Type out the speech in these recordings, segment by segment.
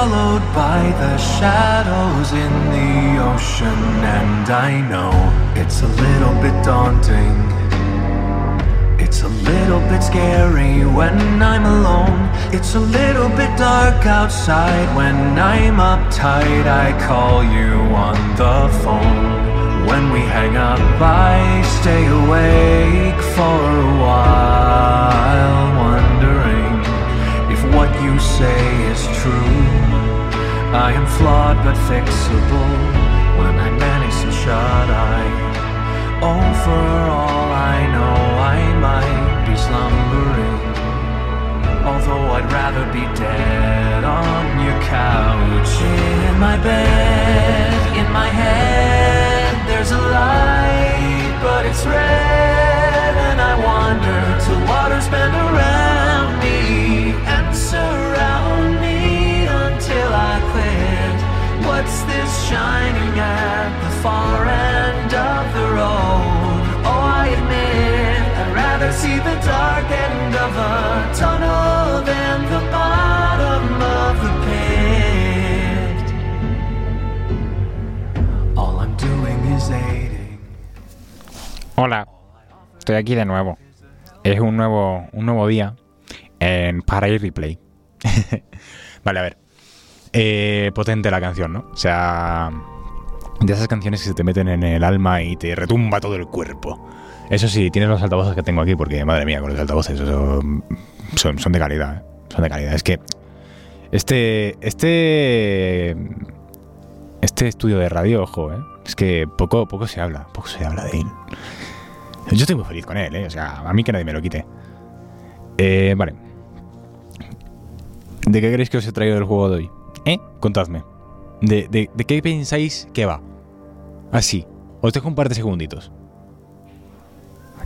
swallowed by the shadows in the ocean, and I know it's a little bit daunting. It's a little bit scary when I'm alone. It's a little bit dark outside when I'm uptight. I call you on the phone. When we hang up, I stay awake for a while, wondering if what you say is true. I am flawed but fixable when I manage to shut eye. Oh, for all I know, I might be slumbering. Although I'd rather be dead aquí de nuevo. Es un nuevo, un nuevo día en para ir replay. vale, a ver. Eh, potente la canción, ¿no? O sea, de esas canciones que se te meten en el alma y te retumba todo el cuerpo. Eso sí, tienes los altavoces que tengo aquí, porque madre mía, con los altavoces eso, son, son de calidad. ¿eh? Son de calidad. Es que este, este, este estudio de radio, ojo, ¿eh? es que poco, poco se habla, poco se habla de él. Yo estoy muy feliz con él, ¿eh? o sea, a mí que nadie me lo quite. Eh, vale. ¿De qué queréis que os he traído el juego de hoy? ¿Eh? Contadme. ¿De, de, de qué pensáis que va? Así. Os dejo un par de segunditos.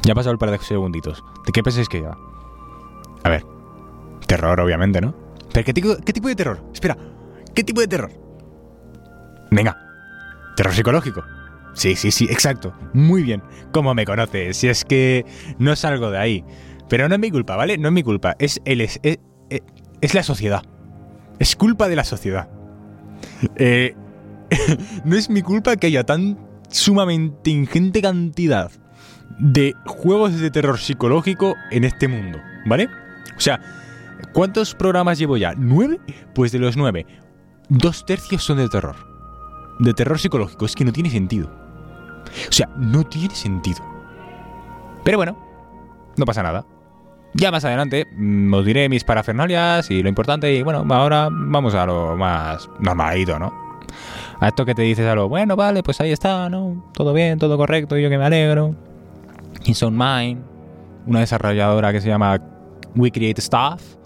Ya ha pasado el par de segunditos. ¿De qué pensáis que va? A ver. Terror, obviamente, ¿no? ¿Pero qué tipo, qué tipo de terror? Espera. ¿Qué tipo de terror? Venga. ¿Terror psicológico? Sí, sí, sí, exacto. Muy bien. ¿Cómo me conoces? Si es que no salgo de ahí. Pero no es mi culpa, ¿vale? No es mi culpa. Es, el, es, es, es la sociedad. Es culpa de la sociedad. Eh, no es mi culpa que haya tan sumamente ingente cantidad de juegos de terror psicológico en este mundo, ¿vale? O sea, ¿cuántos programas llevo ya? ¿Nueve? Pues de los nueve, dos tercios son de terror. De terror psicológico. Es que no tiene sentido. O sea, no tiene sentido. Pero bueno, no pasa nada. Ya más adelante mm, os diré mis parafernalias y lo importante. Y bueno, ahora vamos a lo más normalito, ¿no? A esto que te dices a lo bueno, vale, pues ahí está, ¿no? Todo bien, todo correcto, yo que me alegro. Insound Mind, una desarrolladora que se llama We Create Stuff,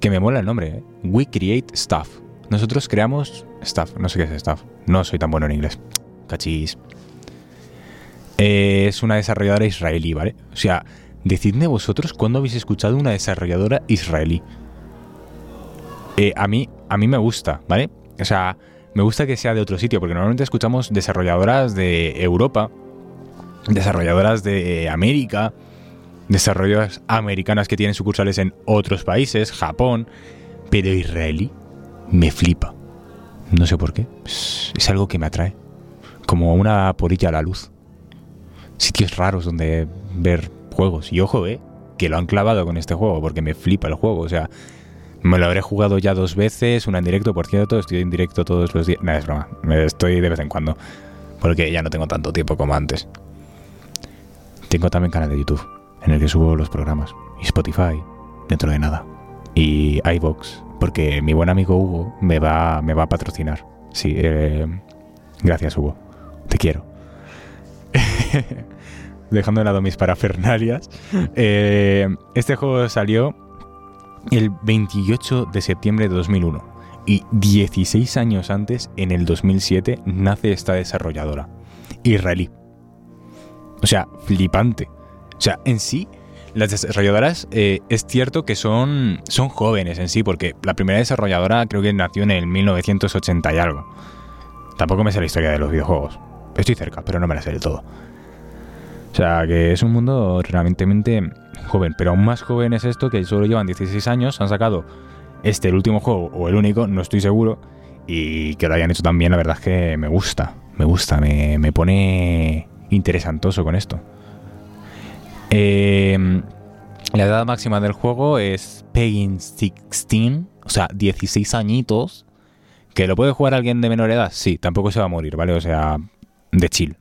que me mola el nombre, ¿eh? We Create Stuff. Nosotros creamos stuff, no sé qué es stuff, no soy tan bueno en inglés. Cachis. Eh, es una desarrolladora israelí, ¿vale? O sea, decidme vosotros cuándo habéis escuchado una desarrolladora israelí. Eh, a, mí, a mí me gusta, ¿vale? O sea, me gusta que sea de otro sitio, porque normalmente escuchamos desarrolladoras de Europa, desarrolladoras de América, desarrolladoras americanas que tienen sucursales en otros países, Japón, pero israelí me flipa. No sé por qué. Es, algo que me atrae. Como una porilla a la luz. Sitios raros donde ver juegos. Y ojo, eh, que lo han clavado con este juego, porque me flipa el juego. O sea, me lo habré jugado ya dos veces, una en directo, por cierto, estoy en directo todos los días. Nada, es broma, estoy de vez en cuando, porque ya no tengo tanto tiempo como antes. Tengo también canal de YouTube, en el que subo los programas, y Spotify, dentro de nada, y iBox, porque mi buen amigo Hugo me va, me va a patrocinar. Sí, eh, gracias Hugo, te quiero. Dejando de lado mis parafernalias, eh, este juego salió el 28 de septiembre de 2001 y 16 años antes, en el 2007, nace esta desarrolladora, israelí. O sea, flipante. O sea, en sí, las desarrolladoras eh, es cierto que son, son jóvenes en sí, porque la primera desarrolladora creo que nació en el 1980 y algo. Tampoco me sé la historia de los videojuegos. Estoy cerca, pero no me la sé del todo. O sea, que es un mundo realmente joven, pero aún más joven es esto, que solo llevan 16 años, han sacado este el último juego o el único, no estoy seguro. Y que lo hayan hecho también, la verdad es que me gusta. Me gusta, me, me pone interesantoso con esto. Eh, la edad máxima del juego es Paying 16, o sea, 16 añitos. ¿Que lo puede jugar alguien de menor edad? Sí, tampoco se va a morir, ¿vale? O sea, de chill.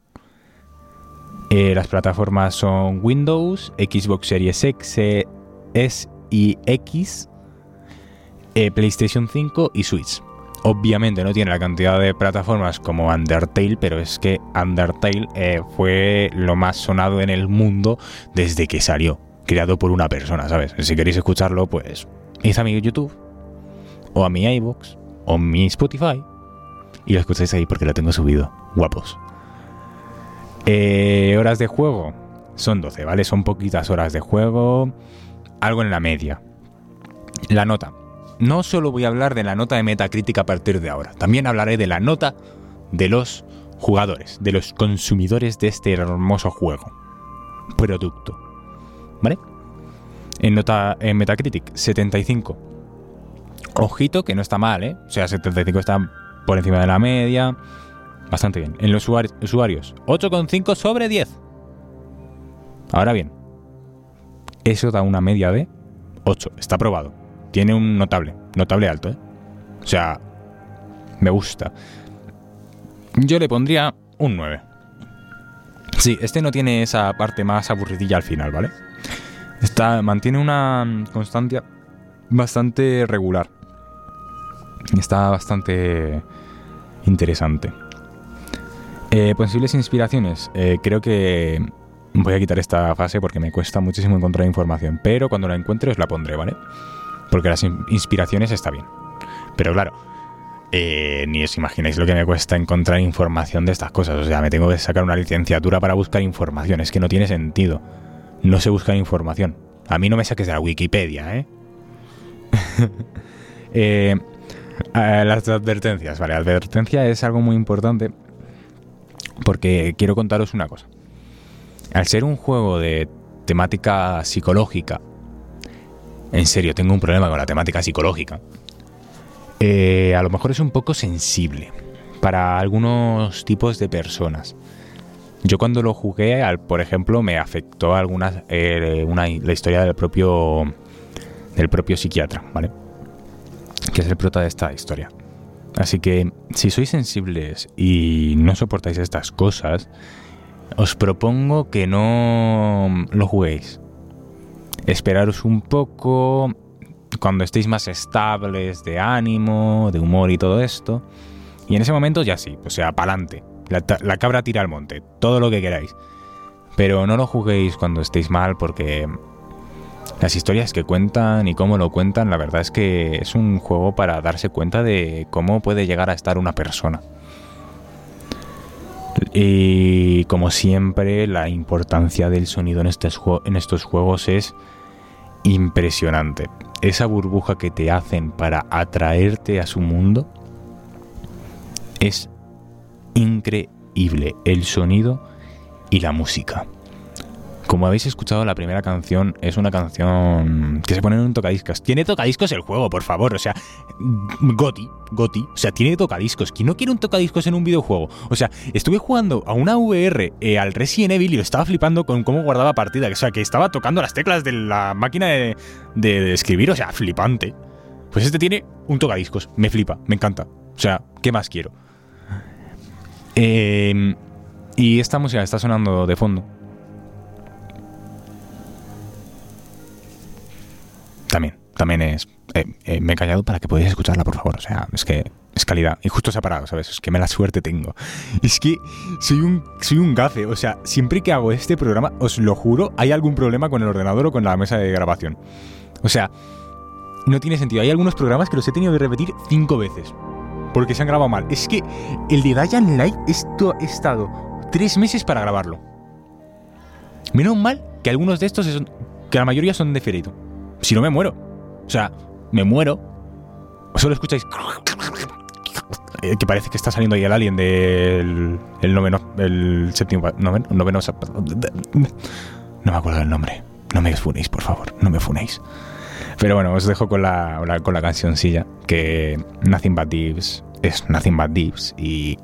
Eh, las plataformas son Windows, Xbox Series X, eh, S y X, eh, PlayStation 5 y Switch. Obviamente no tiene la cantidad de plataformas como Undertale, pero es que Undertale fue lo más sonado en el mundo desde que salió creado por una persona, ¿sabes? Si queréis escucharlo, pues id a mi YouTube, o a mi iBox, o mi Spotify, y lo escucháis ahí porque lo tengo subido. Guapos. Eh, horas de juego. Son 12, ¿vale? Son poquitas horas de juego. Algo en la media. La nota. No solo voy a hablar de la nota de Metacritic a partir de ahora. También hablaré de la nota de los jugadores, de los consumidores de este hermoso juego. Producto. ¿Vale? En nota en Metacritic, 75. Ojito que no está mal, ¿eh? O sea, 75 está por encima de la media. Bastante bien. En los usuarios, 8,5 sobre 10. Ahora bien, eso da una media de 8. Está aprobado. Tiene un notable, notable alto, ¿eh? O sea, me gusta. Yo le pondría un 9. Sí, este no tiene esa parte más aburridilla al final, ¿vale? Está, mantiene una constancia bastante regular. Está bastante interesante. Eh, posibles inspiraciones. Eh, creo que voy a quitar esta fase porque me cuesta muchísimo encontrar información. Pero cuando la encuentre os la pondré, ¿vale? Porque las inspiraciones está bien. Pero claro, eh, ni os imagináis lo que me cuesta encontrar información de estas cosas. O sea, me tengo que sacar una licenciatura para buscar información. Es que no tiene sentido no se busca información. A mí no me saques de la Wikipedia, ¿eh? eh las advertencias, vale, advertencia es algo muy importante porque quiero contaros una cosa. Al ser un juego de temática psicológica, en serio, tengo un problema con la temática psicológica, eh, a lo mejor es un poco sensible para algunos tipos de personas. Yo cuando lo jugué, por ejemplo, me afectó algunas eh, una, la historia del propio del propio psiquiatra, ¿vale? Que es el prota de esta historia. Así que si sois sensibles y no soportáis estas cosas, os propongo que no lo juguéis. Esperaros un poco cuando estéis más estables de ánimo, de humor y todo esto. Y en ese momento ya sí, o sea, pa'lante. La, cabra tira al monte, todo lo que queráis. Pero no lo juguéis cuando estéis mal porque las historias que cuentan y cómo lo cuentan, la verdad es que es un juego para darse cuenta de cómo puede llegar a estar una persona. Y como siempre, la importancia del sonido en estos, en estos juegos es impresionante. Esa burbuja que te hacen para atraerte a su mundo es increíble el sonido y la música. Como habéis escuchado, la primera canción es una canción que se pone en un tocadiscos. Tiene tocadiscos el juego, por favor. O sea, Goti, Goti. O sea, tiene tocadiscos. ¿Quién no quiere un tocadiscos en un videojuego? O sea, estuve jugando a una VR eh, al Resident Evil y estaba flipando con cómo guardaba partida. O sea, que estaba tocando las teclas de la máquina de, de escribir. O sea, flipante. Pues este tiene un tocadiscos. Me flipa, me encanta. O sea, ¿qué más quiero? Em, y esta música está sonando de fondo. También, también es... Eh, eh, me he callado para que podáis escucharla, por favor. O sea, es que es calidad. Y justo se ha parado, ¿sabes? Es que me la suerte tengo. Es que soy un, soy un gafe. O sea, siempre que hago este programa, os lo juro, hay algún problema con el ordenador o con la mesa de grabación. O sea, no tiene sentido. Hay algunos programas que los he tenido que repetir cinco veces porque se han grabado mal. Es que el de Dying Light esto he estado tres meses para grabarlo. Menos mal que algunos de estos, son, que la mayoría son de Ferito. Si no me muero. O sea, me muero. Solo escucháis... Eh, que parece que está saliendo ahí el alien del el noveno, el séptimo, noveno, noveno, no me acuerdo del nombre. No me funéis, por favor, no me funéis. Pero bueno, os dejo con la, la- con la cancioncilla, que Nothing But Dips es Nothing But Dips y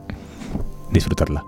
disfrutarla.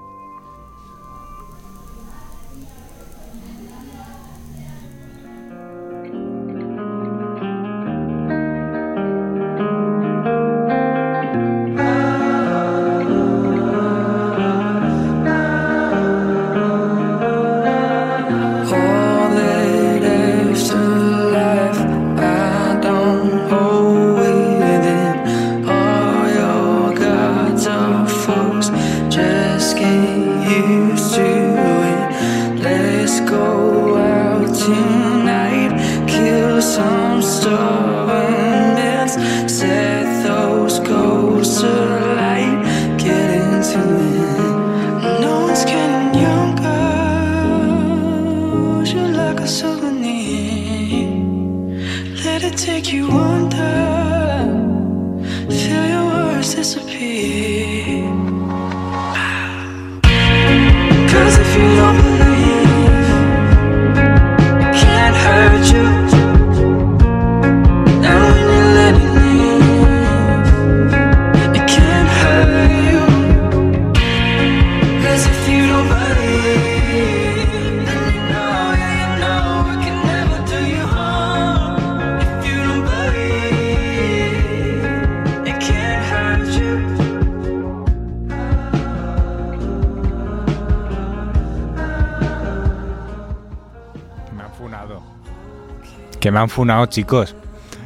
Me han funado, chicos.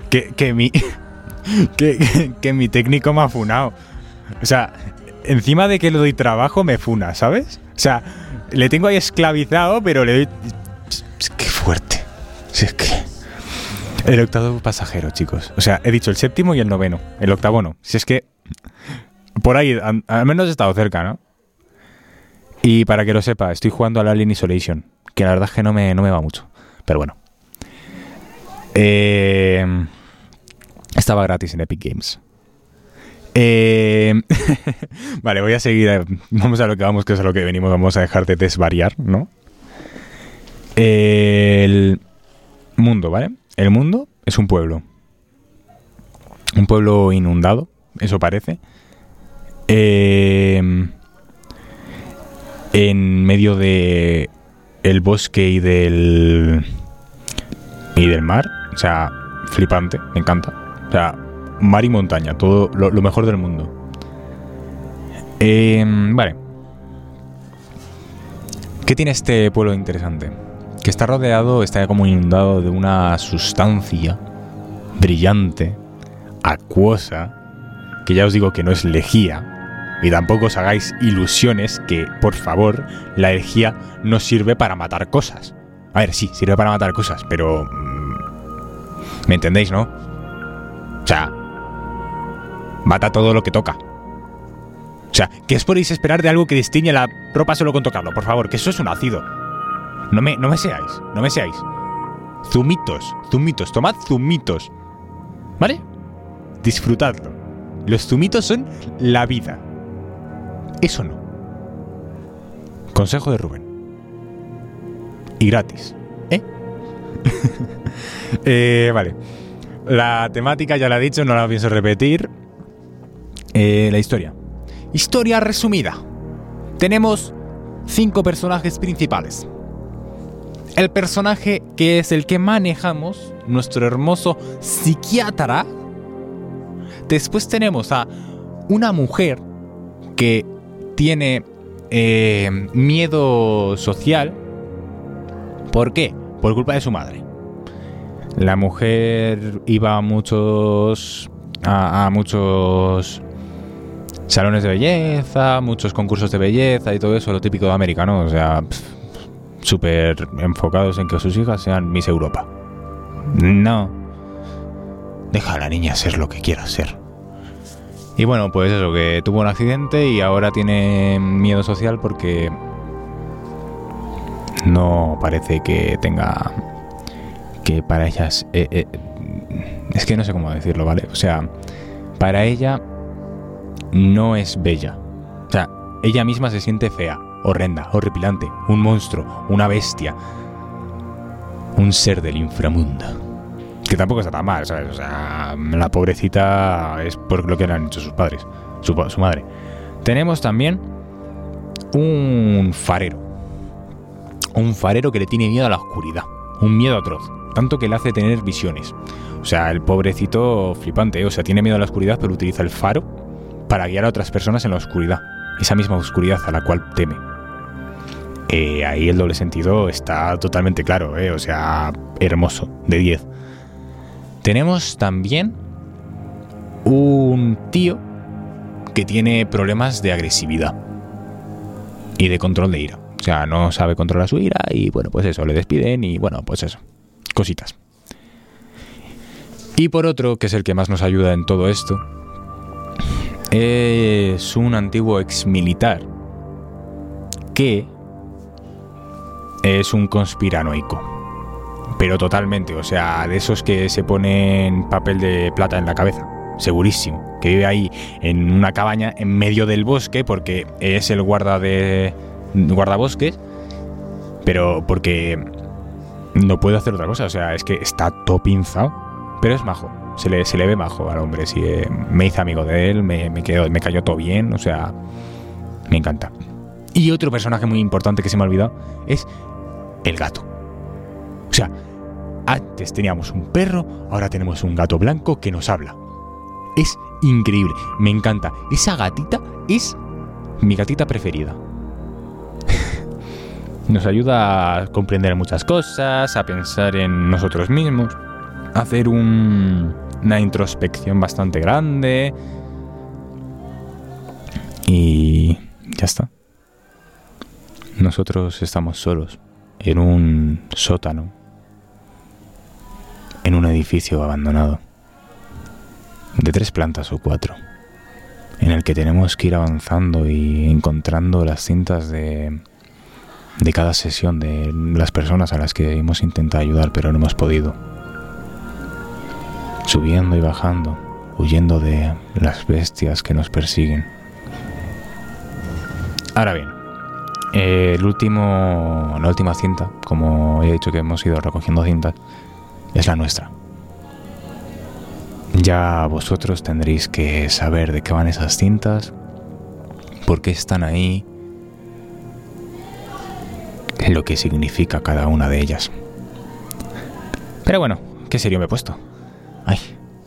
Que, que mi. Que, que- mi técnico me ha funado. O sea, encima de que le doy trabajo, me funa, ¿sabes? O sea, le tengo ahí esclavizado, pero le doy. Que fuerte. Si es que. El octavo pasajero, chicos. O sea, he dicho el séptimo y el noveno. El octavo no. Si es que. Por ahí, al, al menos he estado cerca, ¿no? Y para que lo sepa, estoy jugando al Alien Isolation. Que la verdad es que no me, no me va mucho. Pero bueno. Eh, estaba gratis en Epic Games. Eh, vale, voy a seguir. eh, Vamos a lo que vamos, que es a lo que venimos. Vamos a dejar de desvariar, ¿no? El mundo, ¿vale? El mundo es un pueblo. Un pueblo inundado, eso parece. Eh, en medio de el bosque y del y del mar, o sea, flipante, me encanta. O sea, mar y montaña, todo lo, mejor del mundo. Eh, vale. ¿Qué tiene este pueblo interesante? Que está rodeado, está como inundado de una sustancia brillante, acuosa, que ya os digo que no es lejía. Y tampoco os hagáis ilusiones que, por favor, la lejía no sirve para matar cosas. A ver, sí, sirve para matar cosas, pero... ¿Me entendéis, no? O sea, mata todo lo que toca. O sea, ¿qué os podéis esperar de algo que destiñe la ropa solo con tocarlo? Por favor, que eso es un ácido. No me, no me seáis, no me seáis. Zumitos, zumitos, tomad zumitos. ¿Vale? Disfrutadlo. Los zumitos son la vida. Eso no. Consejo de Rubén. Y gratis. ¿Eh? Eh, vale. La temática ya la he dicho, no la pienso repetir. Eh, la historia. Historia resumida. Tenemos cinco personajes principales. El personaje que es el que manejamos, nuestro hermoso psiquiatra. Después tenemos a una mujer que tiene eh, miedo social. ¿Por qué? Por culpa de su madre. La mujer iba a muchos. a, muchos salones de belleza, muchos concursos de belleza y todo eso, lo típico de América, ¿no? O sea, súper enfocados en que sus hijas sean Miss Europa. No. Deja a la niña ser lo que quiera ser. Y bueno, pues eso, que tuvo un accidente y ahora tiene miedo social porque no parece que tenga que para ellas eh, eh, es que no sé cómo decirlo, ¿vale? O sea, para ella no es bella. O sea, ella misma se siente fea, horrenda, horripilante, un monstruo, una bestia, un ser del inframundo. Que tampoco está tan mal, ¿sabes? O sea, la pobrecita es por lo que le han hecho sus padres, su, su madre. Tenemos también un farero. Un farero que le tiene miedo a la oscuridad. Un miedo atroz. Tanto que le hace tener visiones. O sea, el pobrecito flipante. O sea, tiene miedo a la oscuridad, pero utiliza el faro para guiar a otras personas en la oscuridad. Esa misma oscuridad a la cual teme. Eh, ahí el doble sentido está totalmente claro, ¿eh? O sea, hermoso, de 10. Tenemos también un tío que tiene problemas de agresividad y de control de ira. O sea, no sabe controlar su ira y bueno, pues eso, le despiden y bueno, pues eso, cositas. Y por otro, que es el que más nos ayuda en todo esto, es un antiguo ex militar que es un conspiranoico. Pero totalmente, o sea, de esos que se ponen papel de plata en la cabeza. Segurísimo. Que vive ahí en una cabaña en medio del bosque porque es el guarda de. guardabosques. Pero porque no puede hacer otra cosa. O sea, es que está todo pinzado. Pero es majo. Se le, se le ve majo al hombre. Sí, eh, me hice amigo de él, me, me, quedó, me cayó todo bien. O sea, me encanta. Y otro personaje muy importante que se me ha olvidado es el gato. O sea, antes teníamos un perro, ahora tenemos un gato blanco que nos habla. Es increíble, me encanta. Esa gatita es mi gatita preferida. Nos ayuda a comprender muchas cosas, a pensar en nosotros mismos, a hacer un- una introspección bastante grande. Y ya está. Nosotros estamos solos en un sótano, en un edificio abandonado, de tres plantas o cuatro, en el que tenemos que ir avanzando y encontrando las cintas de, de cada sesión de las personas a las que hemos intentado ayudar pero no hemos podido. Subiendo y bajando, huyendo de las bestias que nos persiguen. Ahora bien, el último, la última cinta, como he dicho que hemos ido recogiendo cintas, es la nuestra. Ya vosotros tendréis que saber de qué van esas cintas, por qué están ahí, lo que significa cada una de ellas. Pero bueno, qué serio me he puesto. Ay,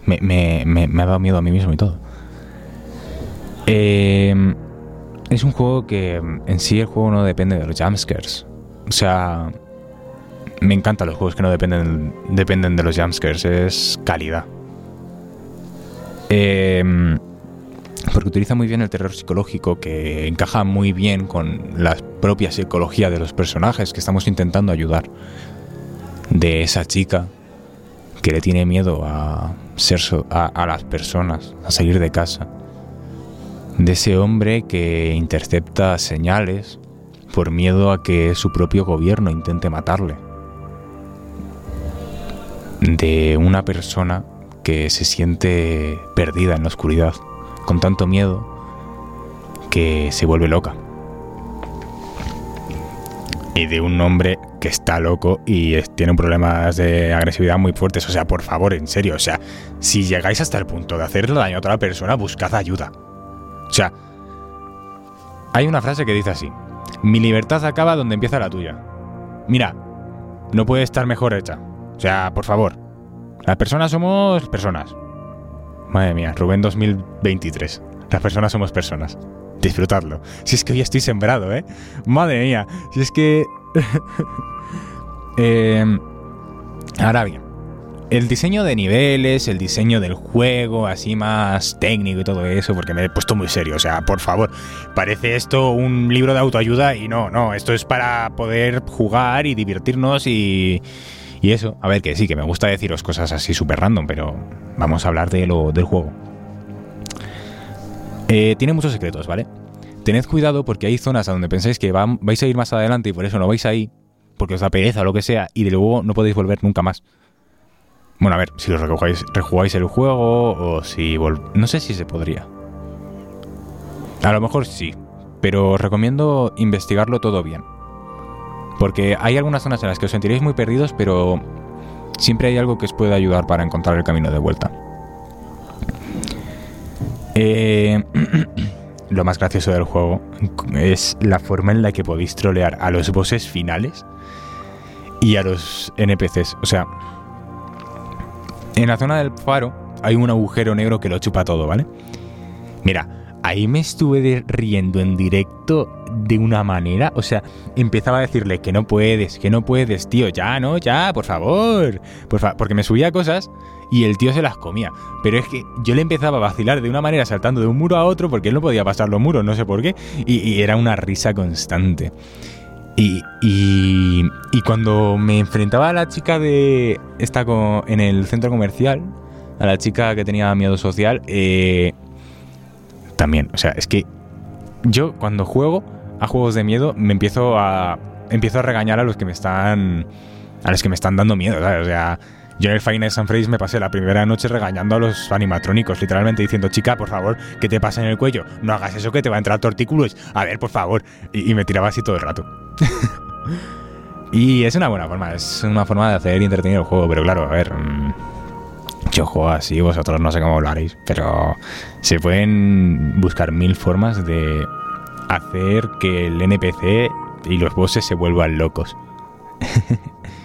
me, ha dado miedo a mí mismo y todo. Eh, es un juego que en sí el juego no depende de los jumpscares. O sea, me encantan los juegos que no dependen, dependen de los jumpscares. Es calidad. Eh, porque utiliza muy bien el terror psicológico que encaja muy bien con la propia psicología de los personajes que estamos intentando ayudar. De esa chica que le tiene miedo a ser so- a, a las personas, a salir de casa. De ese hombre que intercepta señales por miedo a que su propio gobierno intente matarle. De una persona que se siente perdida en la oscuridad, con tanto miedo que se vuelve loca. Y de un hombre que está loco y tiene problemas de agresividad muy fuertes. O sea, por favor, en serio. O sea, si llegáis hasta el punto de hacerle daño a otra persona, buscad ayuda. O sea, hay una frase que dice así. Mi libertad acaba donde empieza la tuya. Mira, no puede estar mejor hecha. O sea, por favor. Las personas somos personas. Madre mía, Rubén 2023. Las personas somos personas. Disfrutadlo. Si es que hoy estoy sembrado, ¿eh? Madre mía. Si es que... Eh, ahora bien. El diseño de niveles, el diseño del juego, así más técnico y todo eso, porque me he puesto muy serio. O sea, por favor, parece esto un libro de autoayuda y no, no, esto es para poder jugar y divertirnos y, y eso. A ver, que sí, que me gusta deciros cosas así súper random, pero vamos a hablar de lo, del juego. Eh, tiene muchos secretos, ¿vale? Tened cuidado porque hay zonas a donde pensáis que vais a ir más adelante y por eso no vais ahí, porque os da pereza o lo que sea, y de luego no podéis volver nunca más. Bueno, a ver, si os recojáis, rejugáis el juego o si vol- No sé si se podría. A lo mejor sí, pero os recomiendo investigarlo todo bien. Porque hay algunas zonas en las que os sentiréis muy perdidos, pero siempre hay algo que os puede ayudar para encontrar el camino de vuelta. Eh, lo más gracioso del juego es la forma en la que podéis trolear a los bosses finales y a los NPCs. O sea, en la zona del faro hay un agujero negro que lo chupa todo, ¿vale? Mira, ahí me estuve riendo en directo de una manera. O sea, empezaba a decirle que no puedes, que no puedes, tío, ya, no, ya, por favor. Por fa- porque me subía cosas y el tío se las comía. Pero es que yo le empezaba a vacilar de una manera saltando de un muro a otro porque él no podía pasar los muros, no sé por qué. Y, era una risa constante. Y, y, cuando me enfrentaba a la chica de. Esta co- en el centro comercial, a la chica que tenía miedo social, eh, también, o sea, es que yo cuando juego a juegos de miedo me empiezo a. Empiezo a regañar a los que me están. A los que me están dando miedo, ¿sabes? O sea. Yo en el Final San Face me pasé la primera noche regañando a los animatrónicos, literalmente diciendo, chica, por favor, ¿qué te pasa en el cuello? No hagas eso que te va a entrar tortículos. A ver, por favor. Y, y me tiraba así todo el rato. y es una buena forma, es una forma de hacer entretenido el juego, pero claro, a ver. mm, yo juego así, vosotros no sé cómo lo haréis, pero se pueden buscar mil formas de hacer que el NPC y los bosses se vuelvan locos.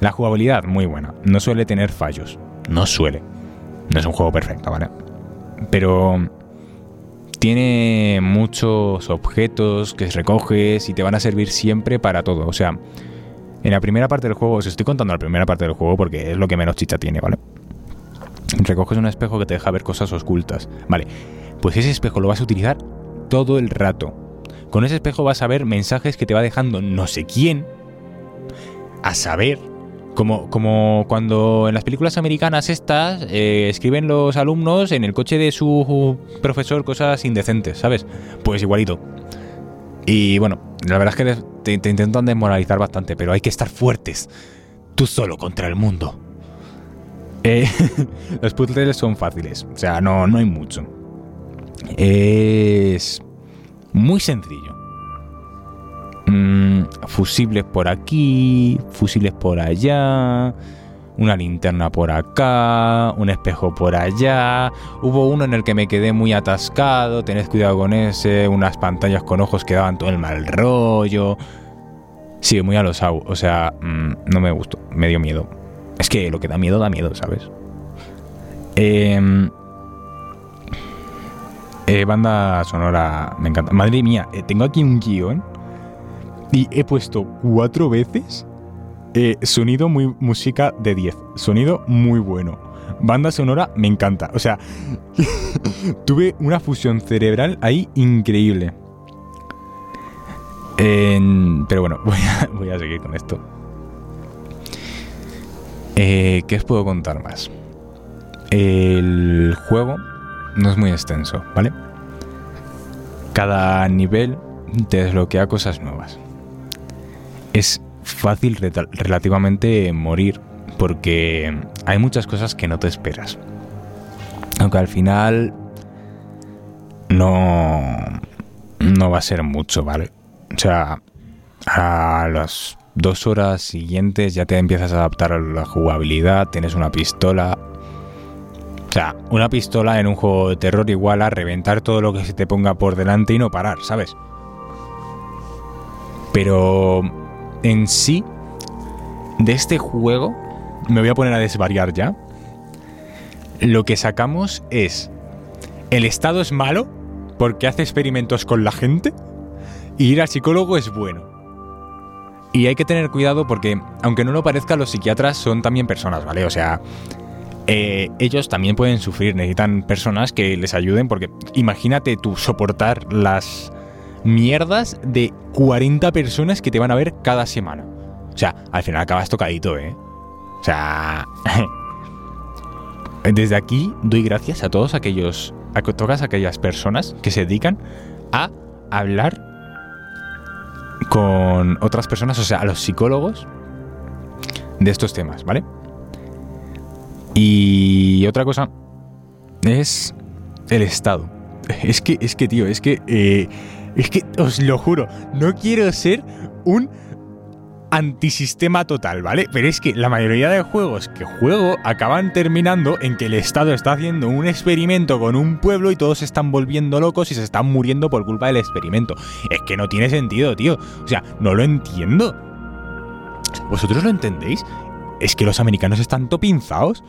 La jugabilidad, muy buena. No suele tener fallos. No suele. No es un juego perfecto, ¿vale? Pero tiene muchos objetos que recoges y te van a servir siempre para todo. O sea, en la primera parte del juego, os estoy contando la primera parte del juego porque es lo que menos chicha tiene, ¿vale? Recoges un espejo que te deja ver cosas ocultas. Vale, pues ese espejo lo vas a utilizar todo el rato. Con ese espejo vas a ver mensajes que te va dejando no sé quién. A saber, como, como cuando en las películas americanas estas eh, escriben los alumnos en el coche de su profesor cosas indecentes, ¿sabes? Pues igualito. Y bueno, la verdad es que te, te intentan desmoralizar bastante, pero hay que estar fuertes. Tú solo contra el mundo. Eh, los puzzles son fáciles, o sea, no, no hay mucho. Es muy sencillo. Mm, fusibles por aquí, fusibles por allá, una linterna por acá, un espejo por allá. Hubo uno en el que me quedé muy atascado, tened cuidado con ese, unas pantallas con ojos que daban todo el mal rollo. Sí, muy a los o sea, mm, no me gustó, me dio miedo. Es que lo que da miedo da miedo, ¿sabes? Em, eh, banda sonora, me encanta. Madre mía, eh, tengo aquí un guion y he puesto cuatro veces eh, sonido muy música de 10. Sonido muy bueno. Banda sonora me encanta. O sea, tuve una fusión cerebral ahí increíble. Pero bueno, voy a, voy a seguir con esto. Eh, ¿Qué os puedo contar más? El juego no es muy extenso, ¿vale? Cada nivel te desbloquea cosas nuevas. Es fácil relativamente morir porque hay muchas cosas que no te esperas. Aunque al final no no va a ser mucho, ¿vale? O sea, a las dos horas siguientes ya te empiezas a adaptar a la jugabilidad, tienes una pistola. O sea, una pistola en un juego de terror igual a reventar todo lo que se te ponga por delante y no parar, ¿sabes? Pero en sí, de este juego, me voy a poner a desvariar ya. Lo que sacamos es, el Estado es malo porque hace experimentos con la gente y ir al psicólogo es bueno. Y hay que tener cuidado porque, aunque no lo parezca, los psiquiatras son también personas, ¿vale? O sea, eh, ellos también pueden sufrir, necesitan personas que les ayuden porque imagínate tú soportar las mierdas de 40 personas que te van a ver cada semana. O sea, al final acabas tocadito, ¿eh? O sea... Desde aquí doy gracias a todos aquellos, a todas aquellas personas que se dedican a hablar con otras personas, o sea, a los psicólogos de estos temas, ¿vale? Y otra cosa es el Estado. Es que, es que, tío, es que, eh, es que os lo juro, no quiero ser un antisistema total, ¿vale? Pero es que la mayoría de juegos que juego acaban terminando en que el Estado está haciendo un experimento con un pueblo y todos se están volviendo locos y se están muriendo por culpa del experimento. Es que no tiene sentido, tío. O sea, no lo entiendo. ¿Vosotros lo entendéis? Es que los americanos están topinzados.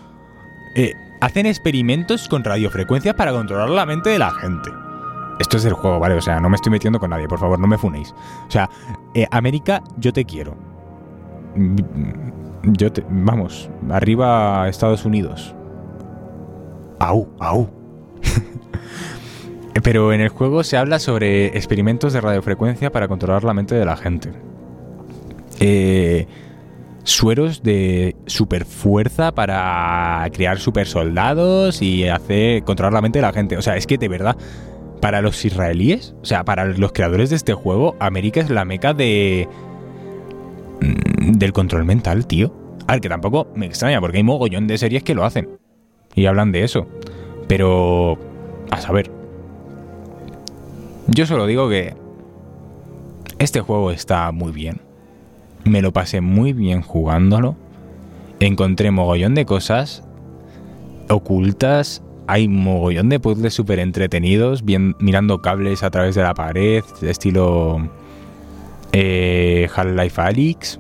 Eh, hacen experimentos con radiofrecuencias para controlar la mente de la gente. Esto es el juego, ¿vale? O sea, no me estoy metiendo con nadie, por favor, no me funéis. O sea, eh, América, yo te quiero. Mm, Yo te. Vamos, arriba Estados Unidos. Au, au. Pero en el juego se habla sobre experimentos de radiofrecuencia para controlar la mente de la gente. Eh, sueros de super fuerza para crear super soldados y hacer controlar la mente de la gente. O sea, es que de verdad, para los israelíes, o sea, para los creadores de este juego, América es la meca de. mm, del control mental, tío. A ver, que tampoco me extraña, porque hay mogollón de series que lo hacen. Y hablan de eso. Pero. A saber. Yo solo digo que. Este juego está muy bien. Me lo pasé muy bien jugándolo. Encontré mogollón de cosas ocultas. Hay mogollón de puzzles súper entretenidos, mirando cables a través de la pared, estilo eh, Half-Life Alyx.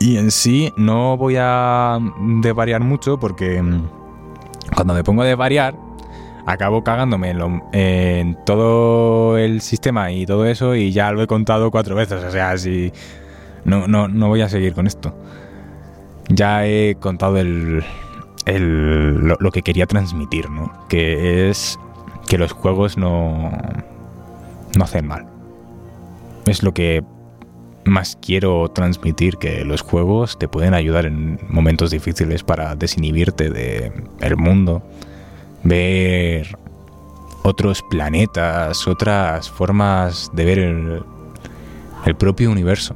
Y en sí no voy a desvariar mucho porque mm, cuando me pongo a desvariar acabo cagándome en, en todo el sistema y todo eso y ya lo he contado cuatro veces. O sea, si no, no, no voy a seguir con esto. Ya he contado el, el- lo, que quería transmitir, ¿no? Que es que los juegos no, no hacen mal. Es lo que más quiero transmitir, que los juegos te pueden ayudar en momentos difíciles para desinhibirte de el mundo, ver otros planetas, otras formas de ver el propio universo.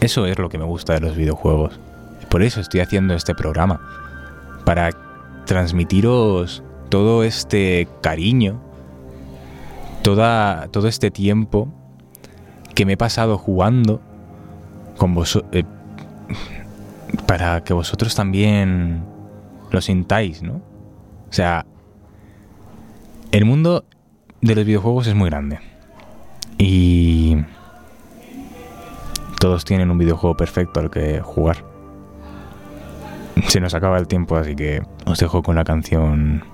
Eso es lo que me gusta de los videojuegos. Por eso estoy haciendo este programa. Para transmitiros todo este cariño, toda, todo este tiempo que me he pasado jugando con vosotros. para que vosotros también lo sintáis, ¿no? O sea, el mundo de los videojuegos es muy grande. Y todos tienen un videojuego perfecto al que jugar. Se nos acaba el tiempo, así que os dejo con la canción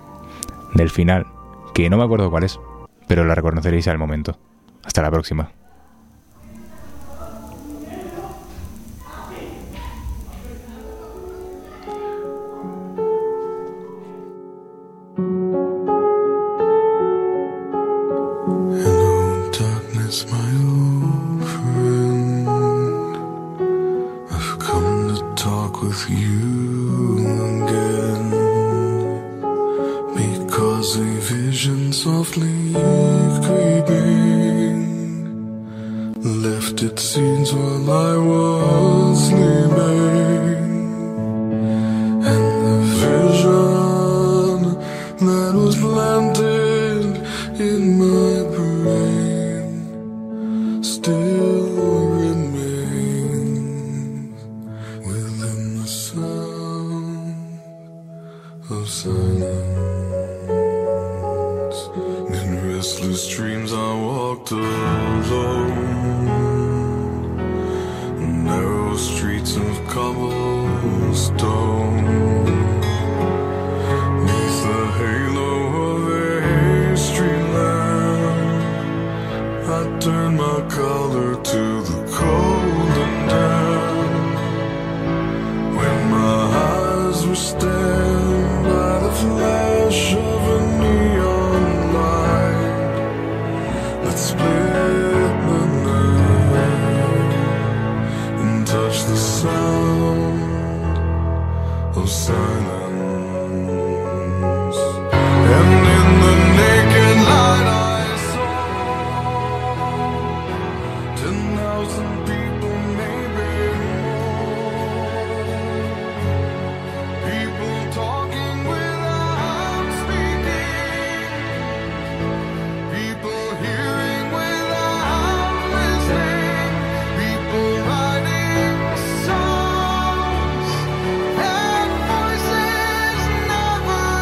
del final, que no me acuerdo cuál es, pero la reconoceréis al momento. Hasta la próxima. Hello, darkness, I turned my collar to the cold and damp. When my eyes were stabbed